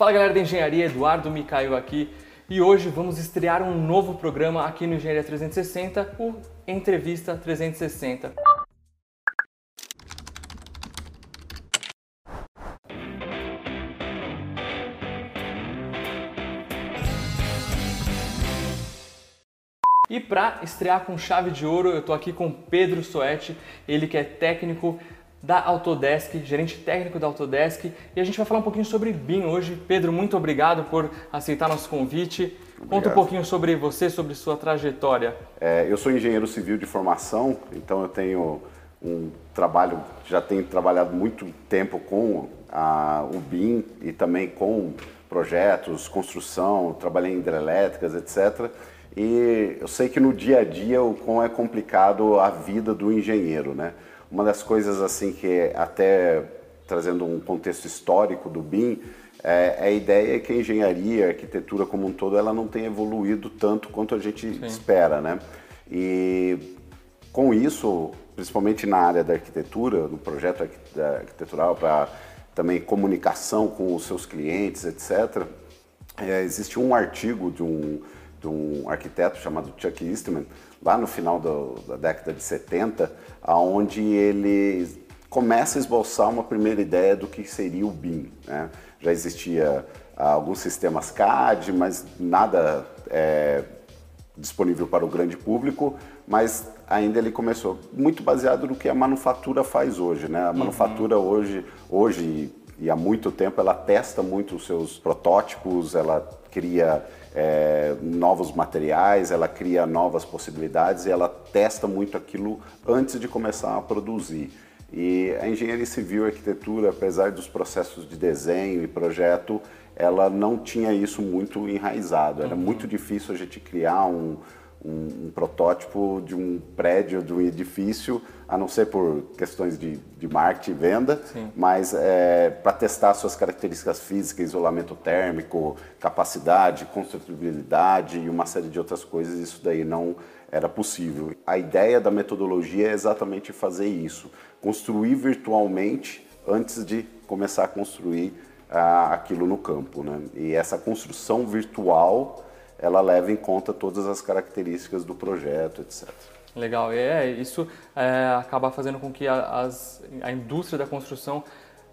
Fala galera da engenharia, Eduardo Micael aqui e hoje vamos estrear um novo programa aqui no Engenharia 360, o Entrevista 360. E para estrear com chave de ouro, eu estou aqui com Pedro Soete, ele que é técnico da Autodesk, gerente técnico da Autodesk, e a gente vai falar um pouquinho sobre BIM hoje. Pedro, muito obrigado por aceitar nosso convite. Obrigado. Conta um pouquinho sobre você, sobre sua trajetória. É, eu sou engenheiro civil de formação, então eu tenho um trabalho, já tenho trabalhado muito tempo com a, o BIM e também com projetos, construção, trabalhei em hidrelétricas, etc. E eu sei que no dia a dia o quão é complicado a vida do engenheiro, né? Uma das coisas assim que até trazendo um contexto histórico do BIM, é, é a ideia é que a engenharia, a arquitetura como um todo, ela não tem evoluído tanto quanto a gente Sim. espera, né? E com isso, principalmente na área da arquitetura, no projeto arquitetural para também comunicação com os seus clientes, etc. É, existe um artigo de um de um arquiteto chamado Chuck Eastman, lá no final do, da década de 70, aonde ele começa a esboçar uma primeira ideia do que seria o BIM. Né? Já existia ah, alguns sistemas CAD, mas nada é, disponível para o grande público, mas ainda ele começou muito baseado no que a manufatura faz hoje, né? A uhum. manufatura hoje, hoje e há muito tempo ela testa muito os seus protótipos, ela cria é, novos materiais, ela cria novas possibilidades e ela testa muito aquilo antes de começar a produzir. E a engenharia civil e arquitetura, apesar dos processos de desenho e projeto, ela não tinha isso muito enraizado. Era uhum. muito difícil a gente criar um, um, um, protótipo de um prédio, de um edifício, a não ser por questões de, de marketing e venda, Sim. mas é, para testar suas características físicas, isolamento térmico, capacidade, construtibilidade e uma série de outras coisas, isso daí não era possível. A ideia da metodologia é exatamente fazer isso, construir virtualmente antes de começar a construir ah, aquilo no campo. Né? E essa construção virtual ela leva em conta todas as características do projeto, etc. Legal, é isso é, acaba fazendo com que a, as, a indústria da construção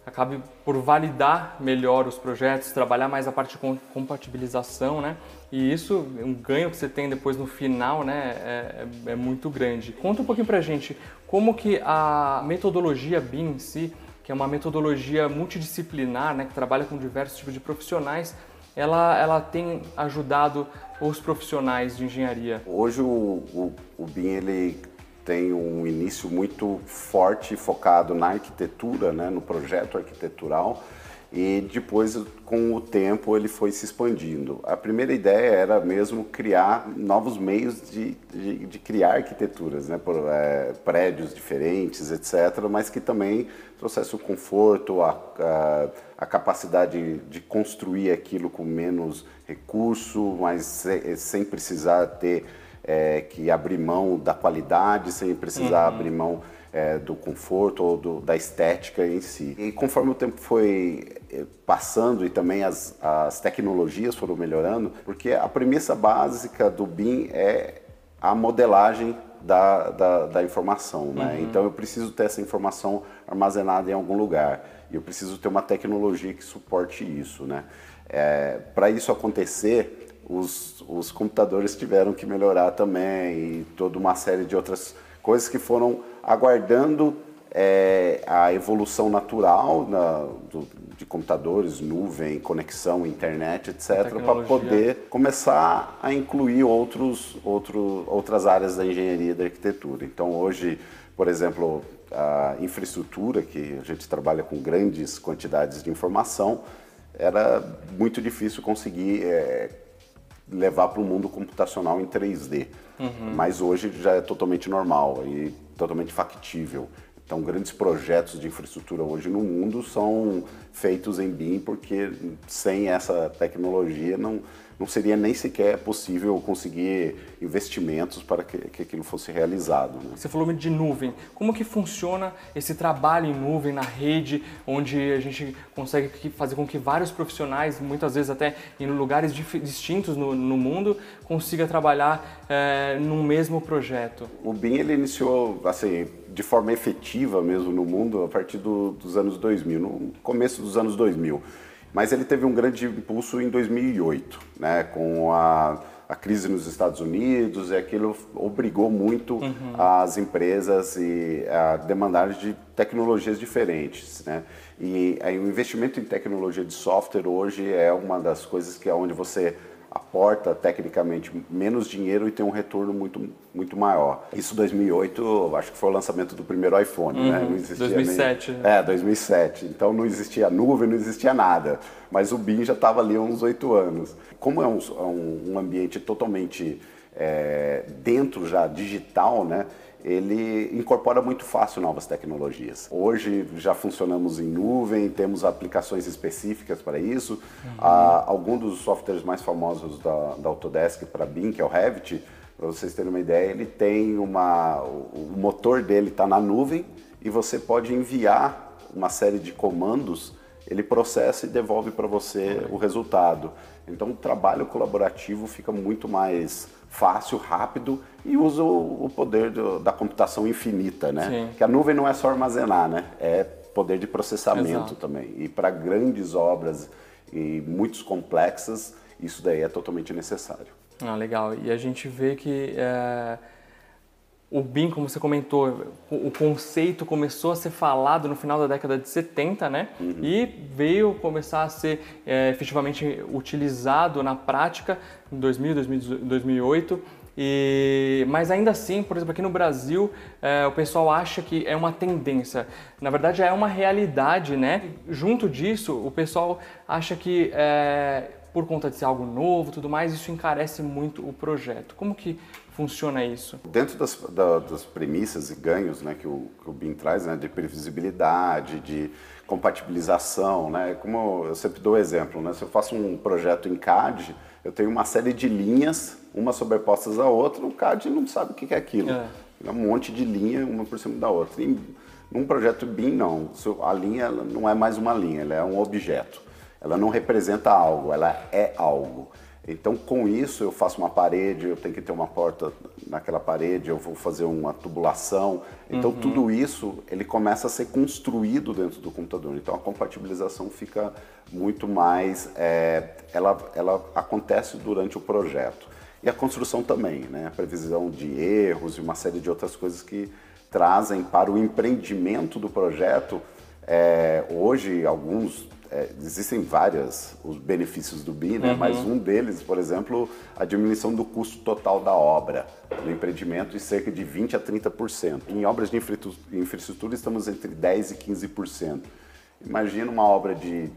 acabe por validar melhor os projetos, trabalhar mais a parte de compatibilização, né? E isso, um ganho que você tem depois no final, né, é, é, é muito grande. Conta um pouquinho pra gente como que a metodologia BIM em si, que é uma metodologia multidisciplinar, né, que trabalha com diversos tipos de profissionais, ela, ela tem ajudado os profissionais de engenharia? Hoje o, o, o BIM ele tem um início muito forte focado na arquitetura, né, no projeto arquitetural, e depois, com o tempo, ele foi se expandindo. A primeira ideia era mesmo criar novos meios de, de, de criar arquiteturas, né, por é, prédios diferentes, etc., mas que também trouxesse o conforto, a, a, a capacidade de construir aquilo com menos recurso, mas sem, sem precisar ter é, que abrir mão da qualidade, sem precisar uhum. abrir mão é, do conforto ou do, da estética em si. E conforme o tempo foi é, passando e também as, as tecnologias foram melhorando, porque a premissa básica do BIM é a modelagem da, da, da informação, né? Uhum. Então eu preciso ter essa informação armazenada em algum lugar e eu preciso ter uma tecnologia que suporte isso, né? É, Para isso acontecer, os, os computadores tiveram que melhorar também e toda uma série de outras coisas que foram aguardando é, a evolução natural na, do, de computadores, nuvem, conexão, internet, etc., para poder começar a incluir outros, outro, outras áreas da engenharia e da arquitetura. Então, hoje, por exemplo, a infraestrutura, que a gente trabalha com grandes quantidades de informação, era muito difícil conseguir é, levar para o mundo computacional em 3D. Uhum. Mas hoje já é totalmente normal e totalmente factível. Então, grandes projetos de infraestrutura hoje no mundo são feitos em BIM, porque sem essa tecnologia não, não seria nem sequer possível conseguir investimentos para que, que aquilo fosse realizado. Né? Você falou de nuvem. Como que funciona esse trabalho em nuvem, na rede, onde a gente consegue fazer com que vários profissionais, muitas vezes até em lugares distintos no, no mundo, consiga trabalhar é, num mesmo projeto? O BIM ele iniciou assim de forma efetiva mesmo no mundo a partir do, dos anos 2000, no começo dos anos 2000. Mas ele teve um grande impulso em 2008, né, com a, a crise nos Estados Unidos, e aquilo obrigou muito uhum. as empresas e a demandar de tecnologias diferentes, né? E aí, o investimento em tecnologia de software hoje é uma das coisas que é onde você aporta tecnicamente menos dinheiro e tem um retorno muito, muito maior. Isso 2008, acho que foi o lançamento do primeiro iPhone, uhum, né? Não existia 2007. Nem... É, 2007. Então não existia nuvem, não existia nada. Mas o BIM já estava ali há uns oito anos. Como é um, é um ambiente totalmente é, dentro já digital, né? ele incorpora muito fácil novas tecnologias. Hoje já funcionamos em nuvem, temos aplicações específicas para isso. Uhum. Ah, algum dos softwares mais famosos da, da Autodesk para BIM, que é o Revit, para vocês terem uma ideia, ele tem uma. O motor dele está na nuvem e você pode enviar uma série de comandos, ele processa e devolve para você uhum. o resultado. Então o trabalho colaborativo fica muito mais fácil, rápido e usa o, poder do, da computação infinita, né? Sim. Que a nuvem não é só armazenar, né? É poder de processamento Exato. também. E para grandes obras e muito complexas, isso daí é totalmente necessário. Ah, legal. E a gente vê que é, o BIM, como você comentou, o conceito começou a ser falado no final da década de 70, né? Uhum. E veio começar a ser é, efetivamente utilizado na prática em 2000, 2008. E, mas ainda assim, por exemplo, aqui no Brasil, é, o pessoal acha que é uma tendência. Na verdade, é uma realidade, né? Junto disso, o pessoal acha que é, por conta de ser algo novo, tudo mais, isso encarece muito o projeto. Como que funciona isso? Dentro das, da, das premissas e ganhos né, que, o, que o BIM traz, né, de previsibilidade, de compatibilização, né, como eu sempre dou exemplo, né, se eu faço um projeto em CAD, eu tenho uma série de linhas, uma sobrepostas à outra, o CAD não sabe o que é aquilo. É, é um monte de linha, uma por cima da outra. E num projeto BIM, não. A linha não é mais uma linha, ela é um objeto. Ela não representa algo, ela é algo. Então, com isso, eu faço uma parede, eu tenho que ter uma porta naquela parede, eu vou fazer uma tubulação. Então, uhum. tudo isso, ele começa a ser construído dentro do computador. Então, a compatibilização fica muito mais... É, ela, ela acontece durante o projeto. E a construção também, né? A previsão de erros e uma série de outras coisas que trazem para o empreendimento do projeto. É, hoje, alguns é, existem vários os benefícios do BIM, né? Uhum. mas um deles, por exemplo, a diminuição do custo total da obra no empreendimento de cerca de 20% a 30%. Em obras de infraestrutura estamos entre 10% e 15%. Imagina uma obra de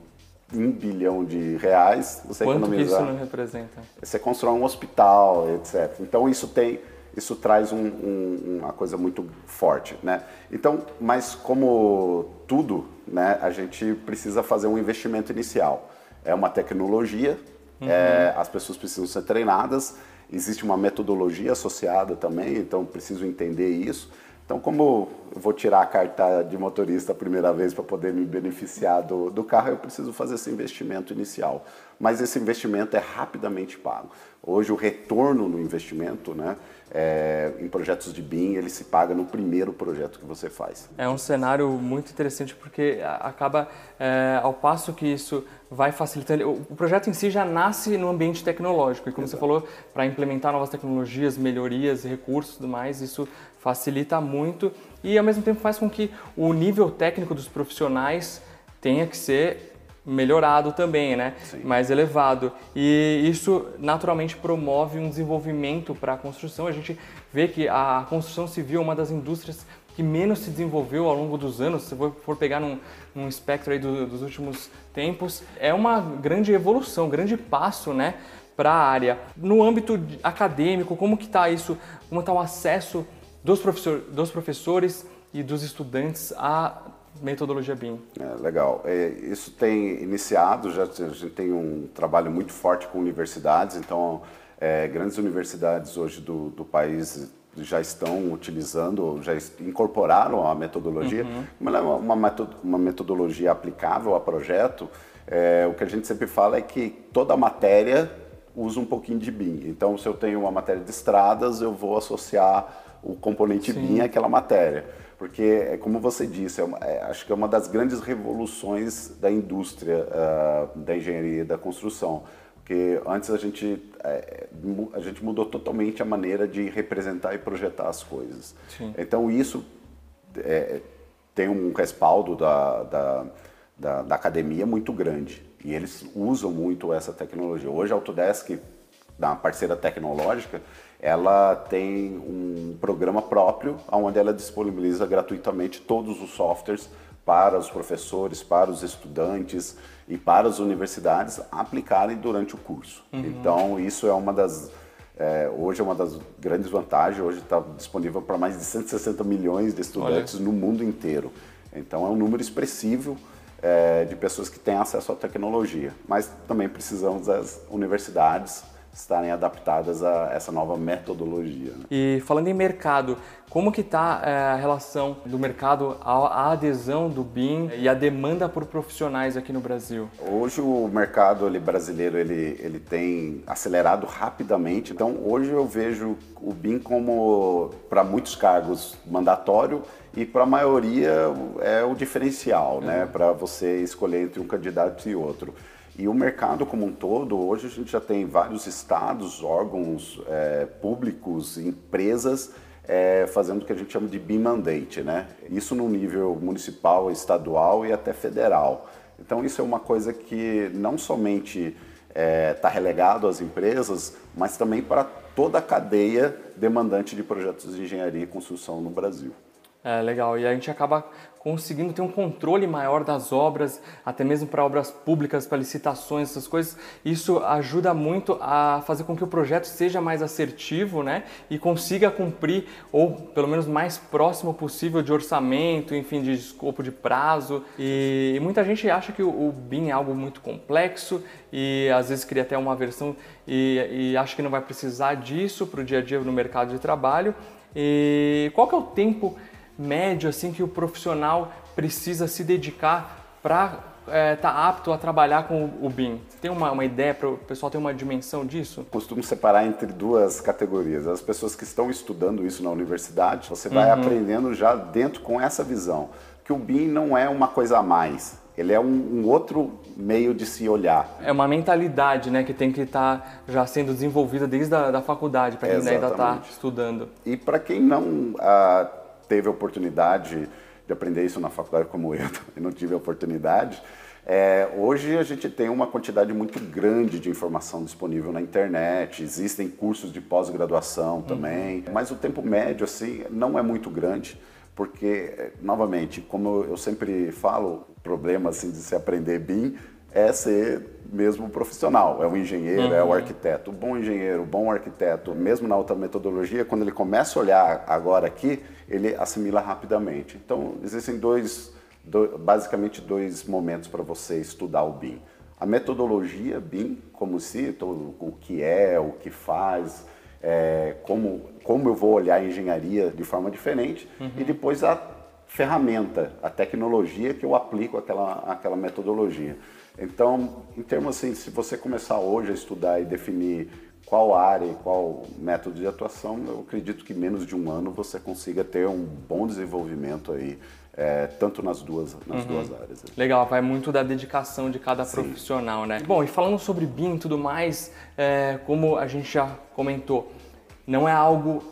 um bilhão de reais, você Quanto economizar. que isso não representa? Você constrói um hospital, etc. Então isso tem isso traz um, um, uma coisa muito forte, né? Então, mas como tudo, né, a gente precisa fazer um investimento inicial. É uma tecnologia, uhum. é, as pessoas precisam ser treinadas, existe uma metodologia associada também, então preciso entender isso. Então, como eu vou tirar a carta de motorista a primeira vez para poder me beneficiar do, do carro, eu preciso fazer esse investimento inicial. Mas esse investimento é rapidamente pago. Hoje, o retorno no investimento, né, é, em projetos de BIM, ele se paga no primeiro projeto que você faz. É um cenário muito interessante porque acaba, é, ao passo que isso vai facilitando, o projeto em si já nasce no ambiente tecnológico e como Exato. você falou, para implementar novas tecnologias, melhorias, recursos e tudo mais, isso facilita muito e ao mesmo tempo faz com que o nível técnico dos profissionais tenha que ser melhorado também, né? Sim. Mais elevado. E isso naturalmente promove um desenvolvimento para a construção. A gente vê que a construção civil é uma das indústrias que menos se desenvolveu ao longo dos anos, se for pegar num, num espectro aí do, dos últimos tempos, é uma grande evolução, um grande passo, né, para a área. No âmbito acadêmico, como que está isso? Como está o acesso dos, professor, dos professores e dos estudantes a metodologia BIM? É, legal. É, isso tem iniciado, já a gente tem um trabalho muito forte com universidades, então é, grandes universidades hoje do, do país já estão utilizando, já incorporaram a metodologia, uhum. mas é uma, uma metodologia aplicável a projeto. É, o que a gente sempre fala é que toda matéria usa um pouquinho de BIM. Então, se eu tenho uma matéria de estradas, eu vou associar o componente Sim. BIM àquela matéria. Porque, é como você disse, é uma, é, acho que é uma das grandes revoluções da indústria uh, da engenharia da construção. Porque antes a gente, é, a gente mudou totalmente a maneira de representar e projetar as coisas. Sim. Então, isso é, tem um respaldo da, da, da, da academia muito grande. E eles usam muito essa tecnologia. Hoje a Autodesk, da parceira tecnológica, ela tem um programa próprio onde ela disponibiliza gratuitamente todos os softwares para os professores, para os estudantes e para as universidades aplicarem durante o curso. Uhum. Então isso é uma das é, hoje é uma das grandes vantagens. Hoje está disponível para mais de 160 milhões de estudantes Olha. no mundo inteiro. Então é um número expressivo é, de pessoas que têm acesso à tecnologia. Mas também precisamos das universidades estarem adaptadas a essa nova metodologia. Né? E falando em mercado, como que está é, a relação do mercado, a, adesão do BIM e a demanda por profissionais aqui no Brasil? Hoje o mercado ele, brasileiro ele, ele tem acelerado rapidamente, então hoje eu vejo o BIM como, para muitos cargos, mandatório e para a maioria é o diferencial, né? uhum. né? Para você escolher entre um candidato e outro. E o mercado como um todo, hoje a gente já tem vários estados, órgãos é, públicos, empresas é, fazendo o que a gente chama de BIM Mandate, né? Isso no nível municipal, estadual e até federal. Então isso é uma coisa que não somente está é, tá relegado às empresas, mas também para toda a cadeia demandante de projetos de engenharia e construção no Brasil. É legal, e a gente acaba conseguindo ter um controle maior das obras, até mesmo para obras públicas, para licitações, essas coisas. Isso ajuda muito a fazer com que o projeto seja mais assertivo, né? E consiga cumprir, ou pelo menos mais próximo possível de orçamento, enfim, de escopo de prazo. E, muita gente acha que o, BIM é algo muito complexo e às vezes cria até uma versão e, e acha que não vai precisar disso para o dia a dia no mercado de trabalho. E qual que é o tempo médio assim que o profissional precisa se dedicar para estar é, tá apto a trabalhar com o BIM? Tem uma, uma ideia para o pessoal ter uma dimensão disso? Costumo separar entre duas categorias. As pessoas que estão estudando isso na universidade, você vai uhum. aprendendo já dentro com essa visão que o BIM não é uma coisa a mais. Ele é um, um, outro meio de se olhar. É uma mentalidade né, que tem que estar tá já sendo desenvolvida desde a da faculdade, para quem ainda está estudando. E para quem não ah, teve a oportunidade de aprender isso na faculdade como eu, eu não tive a oportunidade. É, hoje a gente tem uma quantidade muito grande de informação disponível na internet, existem cursos de pós-graduação uhum. também, uhum. mas o tempo médio assim não é muito grande, porque novamente, como eu sempre falo, o problema assim de se aprender BIM é ser mesmo profissional, é o engenheiro, uhum. é o uhum. arquiteto. O bom engenheiro, o bom arquiteto, mesmo na outra metodologia, quando ele começa a olhar agora aqui, ele assimila rapidamente. Então, existem dois, dois basicamente dois momentos para você estudar o BIM. A metodologia BIM, como se, o que é, o que faz, é, como, como eu vou olhar a engenharia de forma diferente, uhum. e depois a ferramenta, a tecnologia que eu aplico aquela, aquela metodologia. Então, em termos assim, se você começar hoje a estudar e definir qual área e qual método de atuação, eu acredito que menos de um ano você consiga ter um bom desenvolvimento aí, é, tanto nas duas, nas uhum. duas áreas. Legal, vai muito da dedicação de cada Sim. profissional, né? Bom, e falando sobre BIM e tudo mais, é, como a gente já comentou, não é algo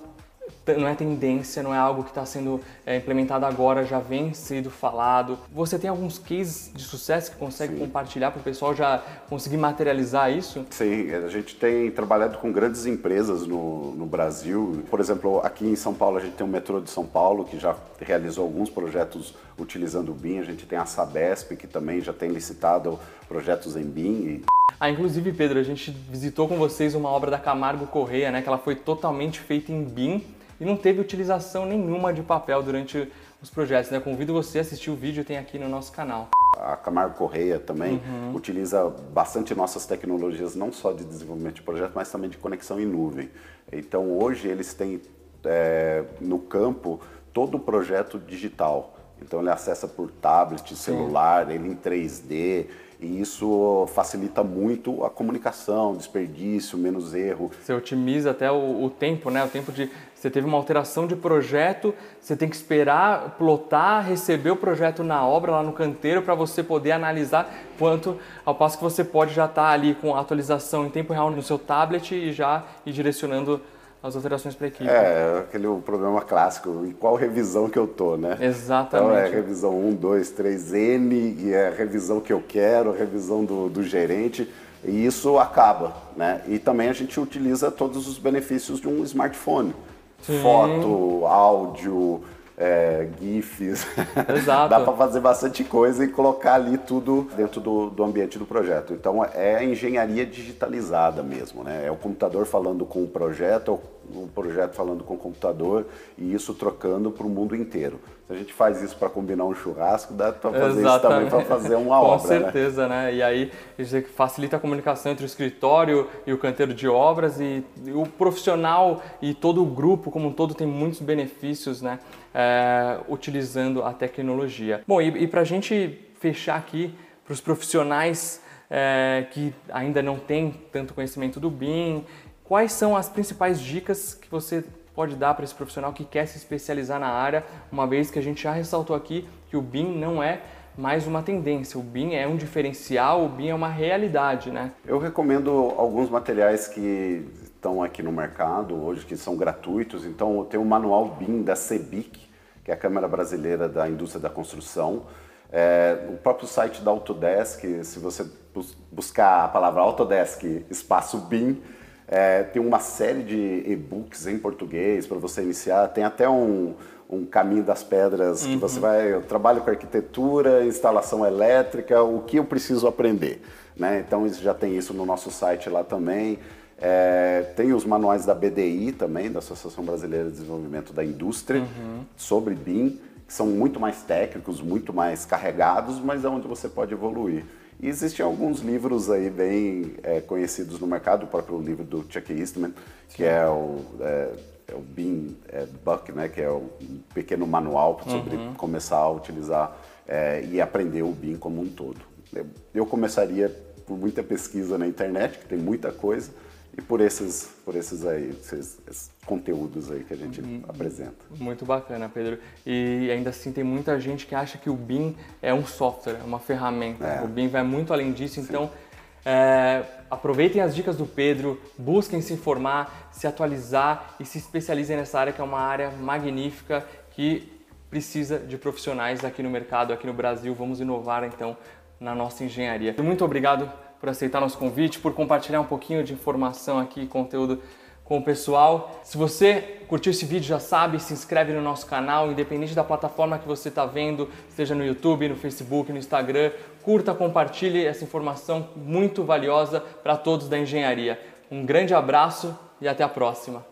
não é tendência, não é algo que está sendo é, implementado agora, já vem sendo falado. Você tem alguns cases de sucesso que consegue Sim. compartilhar para o pessoal já conseguir materializar isso? Sim, a gente tem trabalhado com grandes empresas no, no Brasil. Por exemplo, aqui em São Paulo a gente tem o metrô de São Paulo que já realizou alguns projetos utilizando o BIM. A gente tem a Sabesp que também já tem licitado projetos em BIM. E... Ah, inclusive, Pedro, a gente visitou com vocês uma obra da Camargo Correia, né? Que ela foi totalmente feita em BIM e não teve utilização nenhuma de papel durante os projetos. Né? Convido você a assistir o vídeo, tem aqui no nosso canal. A Camargo Correia também uhum. utiliza bastante nossas tecnologias, não só de desenvolvimento de projetos, mas também de conexão em nuvem. Então hoje eles têm é, no campo todo o projeto digital. Então ele acessa por tablet, celular, Sim. ele em 3D, e isso facilita muito a comunicação, desperdício, menos erro. Você otimiza até o, o, tempo, né? O tempo de você teve uma alteração de projeto, você tem que esperar plotar, receber o projeto na obra lá no canteiro para você poder analisar quanto ao passo que você pode já estar tá ali com a atualização em tempo real no seu tablet e já ir direcionando as alterações para a equipe. É, aquele problema clássico, em qual revisão que eu tô, né? Exatamente. Então é revisão 1, 2, 3, N, e é a revisão que eu quero, a revisão do, do gerente, e isso acaba, né? E também a gente utiliza todos os benefícios de um smartphone. Sim. Foto, áudio, é, GIFs. Exato. Dá para fazer bastante coisa e colocar ali tudo dentro do, do ambiente do projeto. Então é engenharia digitalizada mesmo, né? É o computador falando com o projeto, é o projeto falando com o computador e isso trocando para o mundo inteiro. Se a gente faz isso para combinar um churrasco, dá para fazer Exatamente. isso também para fazer uma obra. Com né? certeza, né? né? E aí facilita a comunicação entre o escritório e o canteiro de obras e, e o profissional e todo o grupo como um todo tem muitos benefícios, né? É, utilizando a tecnologia. Bom, e, e para a gente fechar aqui para os profissionais é, que ainda não têm tanto conhecimento do BIM, quais são as principais dicas que você pode dar para esse profissional que quer se especializar na área, uma vez que a gente já ressaltou aqui que o BIM não é mais uma tendência, o BIM é um diferencial, o BIM é uma realidade, né? Eu recomendo alguns materiais que estão aqui no mercado hoje, que são gratuitos, então tem o manual BIM da CEBIC, que é a Câmara Brasileira da Indústria da Construção, é, o próprio site da Autodesk, se você buscar a palavra Autodesk espaço BIM, é, tem uma série de e-books em português para você iniciar. Tem até um, um caminho das pedras uhum. que você vai. Eu trabalho com arquitetura, instalação elétrica, o que eu preciso aprender. Né? Então já tem isso no nosso site lá também. É, tem os manuais da BDI também, da Associação Brasileira de Desenvolvimento da Indústria, uhum. sobre BIM, que são muito mais técnicos, muito mais carregados, mas é onde você pode evoluir. E existem alguns livros aí bem é, conhecidos no mercado, o próprio livro do Chuck Eastman, que é o, é, é o Bean é, Book, né, que é um pequeno manual sobre uhum. começar a utilizar é, e aprender o BIM como um todo. Eu começaria por muita pesquisa na internet, que tem muita coisa, e por esses, por esses aí, esses, esses conteúdos aí que a gente hum, apresenta. Muito bacana, Pedro. E ainda assim tem muita gente que acha que o BIM é um software, é uma ferramenta. É. O BIM vai muito além disso, então é, aproveitem as dicas do Pedro, busquem se informar, se atualizar e se especializem nessa área que é uma área magnífica que precisa de profissionais aqui no mercado, aqui no Brasil. Vamos inovar então na nossa engenharia. Muito obrigado por aceitar nosso convite, por compartilhar um pouquinho de informação aqui, conteúdo com o pessoal. Se você curtiu esse vídeo, já sabe, se inscreve no nosso canal, independente da plataforma que você está vendo, seja no YouTube, no Facebook, no Instagram. Curta, compartilhe essa informação muito valiosa para todos da engenharia. Um grande abraço e até a próxima.